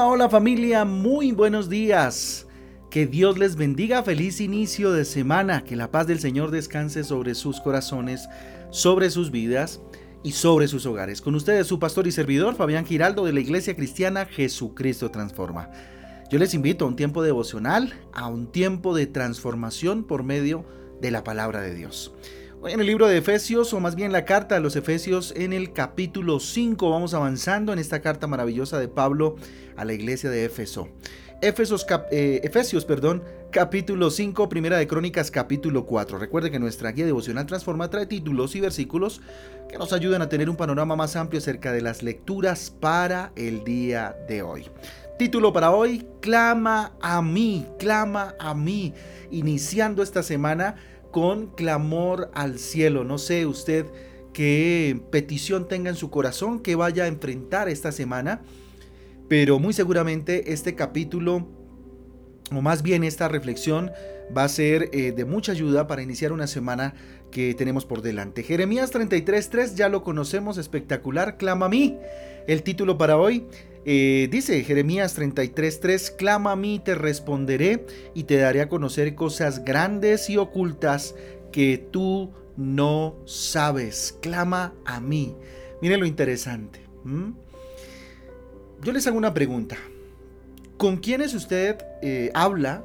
Hola, familia, muy buenos días. Que Dios les bendiga, feliz inicio de semana, que la paz del Señor descanse sobre sus corazones, sobre sus vidas y sobre sus hogares. Con ustedes su pastor y servidor Fabián Giraldo de la Iglesia Cristiana Jesucristo Transforma. Yo les invito a un tiempo devocional, a un tiempo de transformación por medio de la palabra de Dios. En el libro de Efesios, o más bien la carta a los Efesios, en el capítulo 5, vamos avanzando en esta carta maravillosa de Pablo a la iglesia de Éfeso. Eh, Efesios, perdón, capítulo 5, primera de Crónicas, capítulo 4. Recuerde que nuestra guía devocional Transforma trae títulos y versículos que nos ayudan a tener un panorama más amplio acerca de las lecturas para el día de hoy. Título para hoy, Clama a mí, clama a mí. Iniciando esta semana con clamor al cielo. No sé usted qué petición tenga en su corazón que vaya a enfrentar esta semana, pero muy seguramente este capítulo, o más bien esta reflexión, va a ser eh, de mucha ayuda para iniciar una semana que tenemos por delante. Jeremías 33.3 ya lo conocemos, espectacular, clama a mí. El título para hoy eh, dice Jeremías 33:3, clama a mí, te responderé y te daré a conocer cosas grandes y ocultas que tú no sabes. Clama a mí. Mire lo interesante. Yo les hago una pregunta. ¿Con quiénes usted eh, habla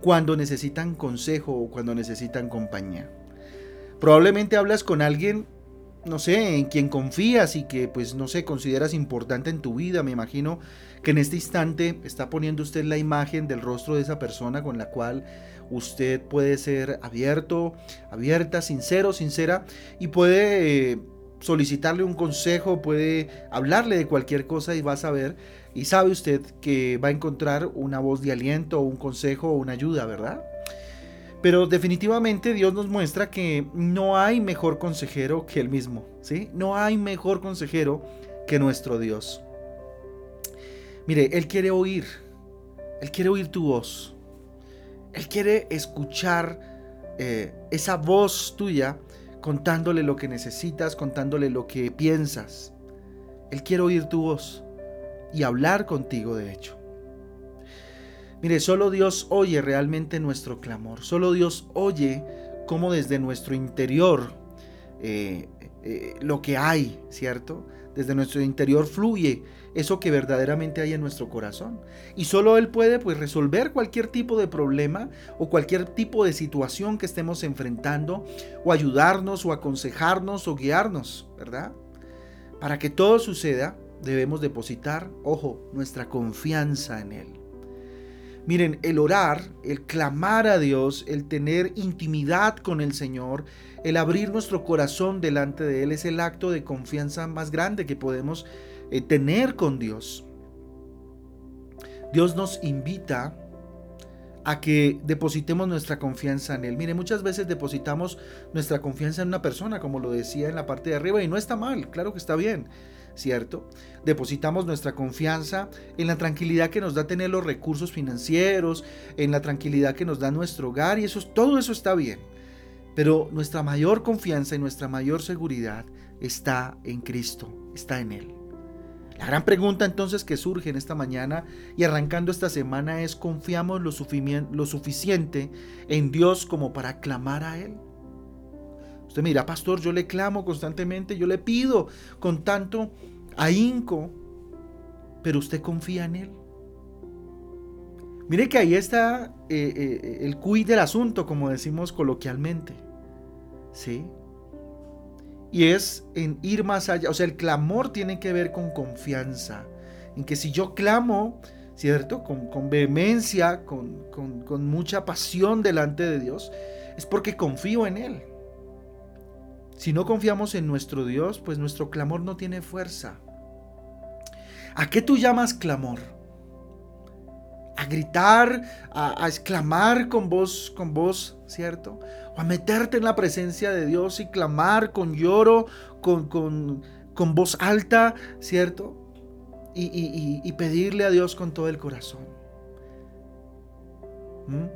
cuando necesitan consejo o cuando necesitan compañía? Probablemente hablas con alguien no sé, en quien confías y que pues no sé, consideras importante en tu vida. Me imagino que en este instante está poniendo usted la imagen del rostro de esa persona con la cual usted puede ser abierto, abierta, sincero, sincera y puede eh, solicitarle un consejo, puede hablarle de cualquier cosa y va a saber y sabe usted que va a encontrar una voz de aliento, un consejo o una ayuda, ¿verdad? Pero definitivamente Dios nos muestra que no hay mejor consejero que Él mismo, ¿sí? No hay mejor consejero que nuestro Dios. Mire, Él quiere oír, Él quiere oír tu voz, Él quiere escuchar eh, esa voz tuya contándole lo que necesitas, contándole lo que piensas. Él quiere oír tu voz y hablar contigo, de hecho. Mire, solo Dios oye realmente nuestro clamor. Solo Dios oye cómo desde nuestro interior eh, eh, lo que hay, ¿cierto? Desde nuestro interior fluye eso que verdaderamente hay en nuestro corazón. Y solo Él puede pues resolver cualquier tipo de problema o cualquier tipo de situación que estemos enfrentando o ayudarnos o aconsejarnos o guiarnos, ¿verdad? Para que todo suceda debemos depositar, ojo, nuestra confianza en Él. Miren, el orar, el clamar a Dios, el tener intimidad con el Señor, el abrir nuestro corazón delante de Él es el acto de confianza más grande que podemos eh, tener con Dios. Dios nos invita a que depositemos nuestra confianza en Él. Mire, muchas veces depositamos nuestra confianza en una persona, como lo decía en la parte de arriba, y no está mal, claro que está bien. ¿Cierto? Depositamos nuestra confianza en la tranquilidad que nos da tener los recursos financieros, en la tranquilidad que nos da nuestro hogar y eso, todo eso está bien. Pero nuestra mayor confianza y nuestra mayor seguridad está en Cristo, está en Él. La gran pregunta entonces que surge en esta mañana y arrancando esta semana es, ¿confiamos lo, lo suficiente en Dios como para clamar a Él? Mira, pastor, yo le clamo constantemente, yo le pido con tanto ahínco, pero usted confía en Él. Mire que ahí está eh, eh, el cuid del asunto, como decimos coloquialmente. ¿Sí? Y es en ir más allá. O sea, el clamor tiene que ver con confianza. En que si yo clamo, ¿cierto? Con, vehemencia, con, con mucha pasión delante de Dios, es porque confío en Él. Si no confiamos en nuestro Dios, pues nuestro clamor no tiene fuerza. ¿A qué tú llamas clamor? A gritar, a, exclamar con voz, con voz, ¿cierto? O a meterte en la presencia de Dios y clamar con lloro, con, con, voz alta, ¿cierto? Y, pedirle a Dios con todo el corazón. ¿Mm?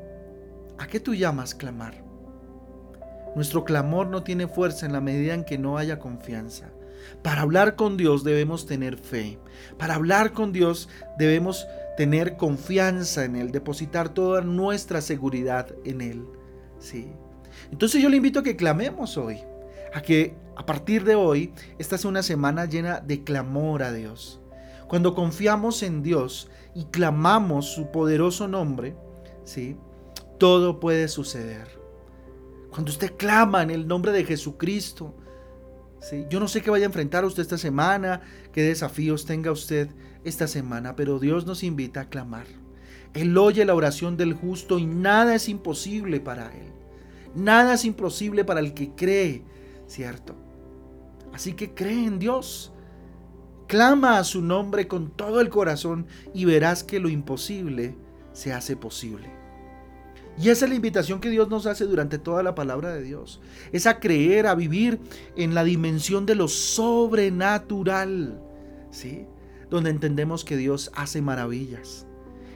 ¿A qué tú llamas clamar? Nuestro clamor no tiene fuerza en la medida en que no haya confianza. Para hablar con Dios debemos tener fe. Para hablar con Dios debemos tener confianza en Él, depositar toda nuestra seguridad en Él. ¿sí? Entonces yo le invito a que clamemos hoy, a que a partir de hoy esta sea una semana llena de clamor a Dios. Cuando confiamos en Dios y clamamos su poderoso nombre, ¿sí? todo puede suceder. Cuando usted clama en el nombre de Jesucristo, ¿sí? yo no sé qué vaya a enfrentar usted esta semana, qué desafíos tenga usted esta semana, pero Dios nos invita a clamar. Él oye la oración del justo y nada es imposible para Él. Nada es imposible para el que cree, ¿cierto? Así que cree en Dios. Clama a su nombre con todo el corazón y verás que lo imposible se hace posible. Y esa es la invitación que Dios nos hace durante toda la palabra de Dios. Es a creer, a vivir en la dimensión de lo sobrenatural. ¿Sí? Donde entendemos que Dios hace maravillas.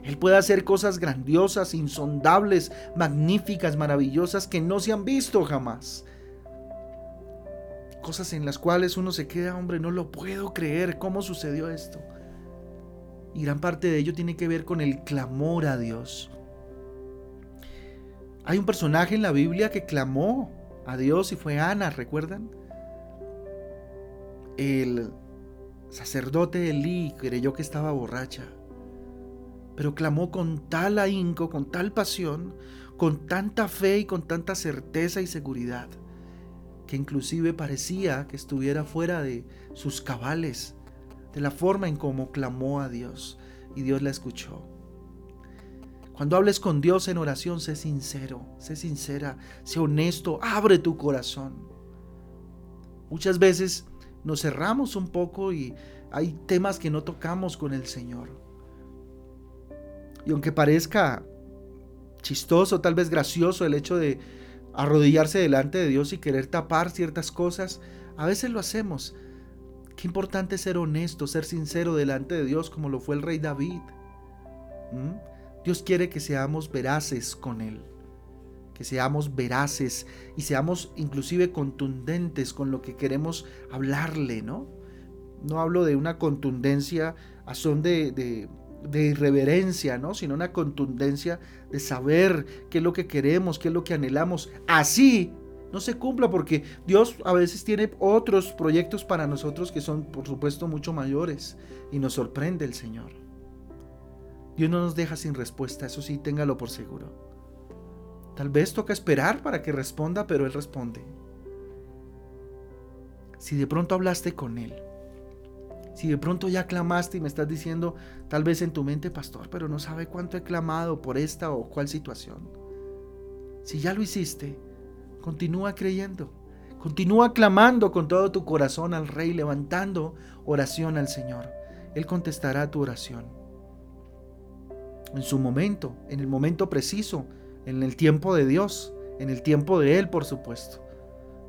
Él puede hacer cosas grandiosas, insondables, magníficas, maravillosas que no se han visto jamás. Cosas en las cuales uno se queda, hombre, no lo puedo creer, ¿cómo sucedió esto? Y gran parte de ello tiene que ver con el clamor a Dios. Hay un personaje en la Biblia que clamó a Dios y fue Ana, ¿recuerdan? El sacerdote Elí creyó que estaba borracha pero clamó con tal ahínco, con tal pasión, con tanta fe y con tanta certeza y seguridad, que inclusive parecía que estuviera fuera de sus cabales, de la forma en cómo clamó a Dios, y Dios la escuchó. Cuando hables con Dios en oración, sé sincero, sé sincera, sé honesto, abre tu corazón. Muchas veces nos cerramos un poco y hay temas que no tocamos con el Señor. Y aunque parezca chistoso, tal vez gracioso el hecho de arrodillarse delante de Dios y querer tapar ciertas cosas, a veces lo hacemos. Qué importante ser honesto, ser sincero delante de Dios como lo fue el rey David. ¿Mm? Dios quiere que seamos veraces con Él, que seamos veraces y seamos inclusive contundentes con lo que queremos hablarle, ¿no? No hablo de una contundencia a son de de irreverencia, ¿no? sino una contundencia de saber qué es lo que queremos, qué es lo que anhelamos. Así no se cumpla porque Dios a veces tiene otros proyectos para nosotros que son, por supuesto, mucho mayores y nos sorprende el Señor. Dios no nos deja sin respuesta, eso sí, téngalo por seguro. Tal vez toca esperar para que responda, pero Él responde. Si de pronto hablaste con Él, si de pronto ya clamaste y me estás diciendo, tal vez en tu mente, pastor, pero no sabe cuánto he clamado por esta o cual situación. Si ya lo hiciste, continúa creyendo. Continúa clamando con todo tu corazón al Rey, levantando oración al Señor. Él contestará tu oración. En su momento, en el momento preciso, en el tiempo de Dios, en el tiempo de Él, por supuesto.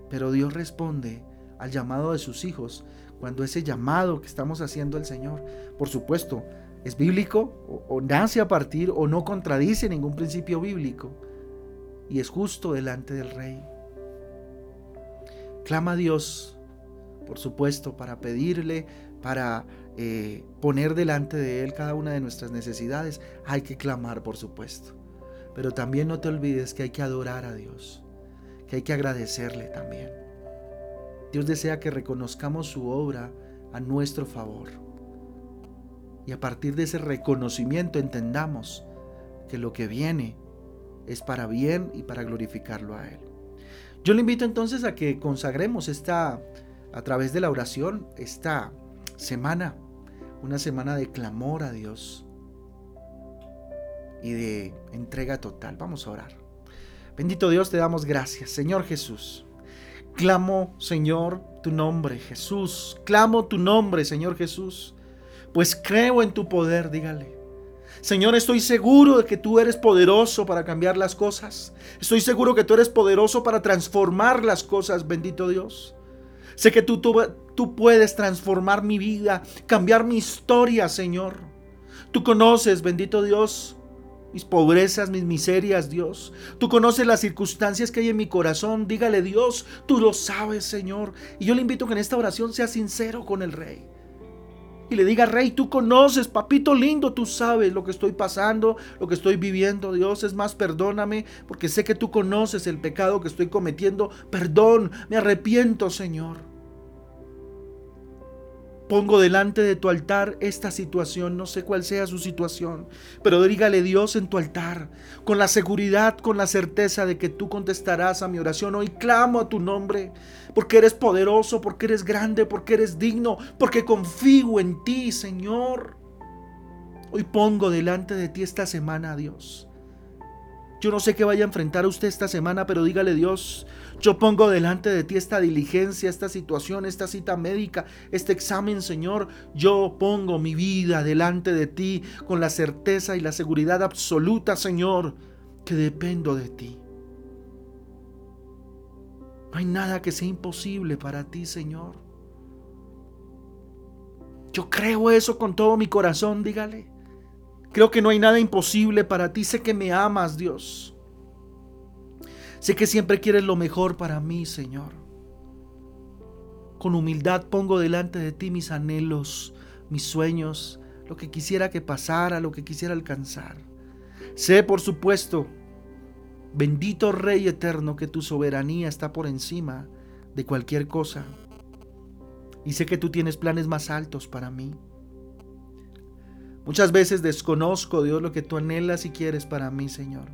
Pero Dios responde al llamado de sus hijos cuando ese llamado que estamos haciendo al Señor, por supuesto, es bíblico o, nace a partir o no contradice ningún principio bíblico y es justo delante del Rey. Clama a Dios, por supuesto, para pedirle, para eh, poner delante de Él cada una de nuestras necesidades. Hay que clamar, por supuesto. Pero también no te olvides que hay que adorar a Dios, que hay que agradecerle también. Dios desea que reconozcamos su obra a nuestro favor. Y a partir de ese reconocimiento entendamos que lo que viene es para bien y para glorificarlo a Él. Yo le invito entonces a que consagremos esta, a través de la oración, esta semana, una semana de clamor a Dios y de entrega total. Vamos a orar. Bendito Dios, te damos gracias, Señor Jesús. Clamo, Señor, tu nombre, Jesús. Clamo tu nombre, Señor Jesús. Pues creo en tu poder, dígale. Señor, estoy seguro de que tú eres poderoso para cambiar las cosas. Estoy seguro que tú eres poderoso para transformar las cosas, bendito Dios. Sé que tú, tú, tú puedes transformar mi vida, cambiar mi historia, Señor. Tú conoces, bendito Dios, mis pobrezas, mis miserias, Dios. Tú conoces las circunstancias que hay en mi corazón. Dígale, Dios, tú lo sabes, Señor. Y yo le invito que en esta oración sea sincero con el Rey. Y le diga, Rey, tú conoces, papito lindo, tú sabes lo que estoy pasando, lo que estoy viviendo, Dios. Es más, perdóname, porque sé que tú conoces el pecado que estoy cometiendo. Perdón, me arrepiento, Señor. Pongo delante de tu altar esta situación, no sé cuál sea su situación, pero dígale Dios en tu altar, con la seguridad, con la certeza de que tú contestarás a mi oración. Hoy clamo a tu nombre, porque eres poderoso, porque eres grande, porque eres digno, porque confío en ti, Señor. Hoy pongo delante de ti esta semana, Dios. Yo no sé qué vaya a enfrentar usted esta semana, pero dígale Dios, yo pongo delante de ti esta diligencia, esta situación, esta cita médica, este examen, Señor. Yo pongo mi vida delante de ti con la certeza y la seguridad absoluta, Señor, que dependo de ti. No hay nada que sea imposible para ti, Señor. Yo creo eso con todo mi corazón, dígale. Creo que no hay nada imposible para ti. Sé que me amas, Dios. Sé que siempre quieres lo mejor para mí, Señor. Con humildad pongo delante de ti mis anhelos, mis sueños, lo que quisiera que pasara, lo que quisiera alcanzar. Sé, por supuesto, bendito Rey eterno, que tu soberanía está por encima de cualquier cosa. Y sé que tú tienes planes más altos para mí. Muchas veces desconozco, Dios, lo que tú anhelas y quieres para mí, Señor.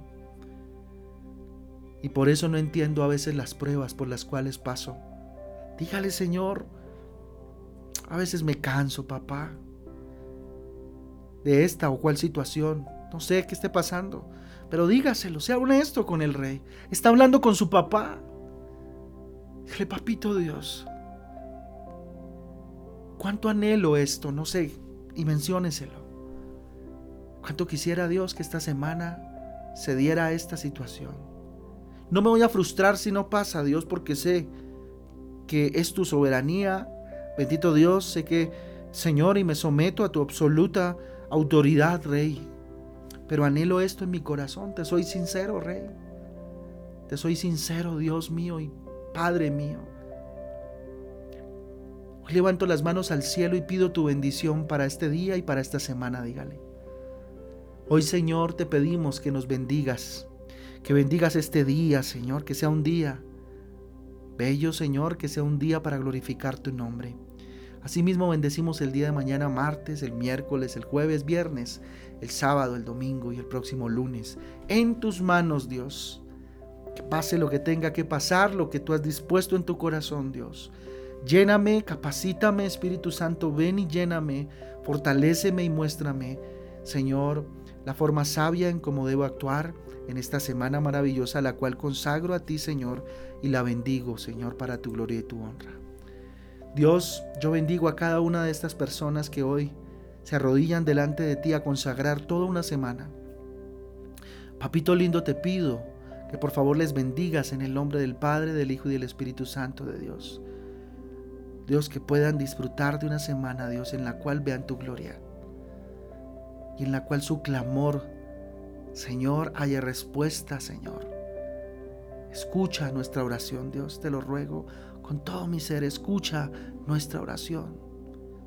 Y por eso no entiendo a veces las pruebas por las cuales paso. Dígale, Señor, a veces me canso, papá, de esta o cual situación. No sé qué esté pasando, pero dígaselo, sea honesto con el rey. Está hablando con su papá. Dígale, papito Dios, cuánto anhelo esto, no sé, y mencióneselo. Cuánto quisiera Dios que esta semana se diera esta situación. No me voy a frustrar si no pasa, Dios, porque sé que es tu soberanía. Bendito Dios, sé que, Señor, y me someto a tu absoluta autoridad, Rey. Pero anhelo esto en mi corazón. Te soy sincero, Rey. Te soy sincero, Dios mío y Padre mío. Hoy levanto las manos al cielo y pido tu bendición para este día y para esta semana, dígale. Hoy Señor te pedimos que nos bendigas, que bendigas este día Señor, que sea un día bello Señor, que sea un día para glorificar tu nombre. Asimismo bendecimos el día de mañana martes, el miércoles, el jueves, viernes, el sábado, el domingo y el próximo lunes. En tus manos Dios. Que pase lo que tenga que pasar, lo que tú has dispuesto en tu corazón Dios. Lléname, capacítame Espíritu Santo, ven y lléname, fortaléceme y muéstrame, Señor la forma sabia en cómo debo actuar en esta semana maravillosa, la cual consagro a ti, Señor, y la bendigo, Señor, para tu gloria y tu honra. Dios, yo bendigo a cada una de estas personas que hoy se arrodillan delante de ti a consagrar toda una semana. Papito lindo, te pido que por favor les bendigas en el nombre del Padre, del Hijo y del Espíritu Santo de Dios. Dios, que puedan disfrutar de una semana, Dios, en la cual vean tu gloria y en la cual su clamor, Señor, haya respuesta, Señor. Escucha nuestra oración, Dios, te lo ruego con todo mi ser, escucha nuestra oración.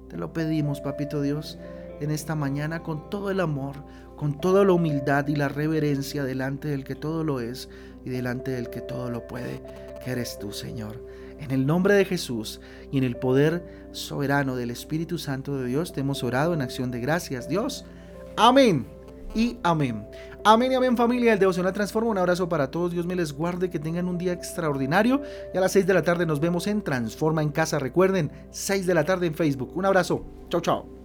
Te lo pedimos, Papito Dios, en esta mañana con todo el amor, con toda la humildad y la reverencia delante del que todo lo es y delante del que todo lo puede, que eres tú, Señor. En el nombre de Jesús y en el poder soberano del Espíritu Santo de Dios, te hemos orado en acción de gracias, Dios. Amén y amén. Amén y amén familia El Devocional Transforma. Un abrazo para todos. Dios me les guarde. Que tengan un día extraordinario. Y a las 6 de la tarde nos vemos en Transforma en Casa. Recuerden, 6 de la tarde en Facebook. Un abrazo. Chao, chao.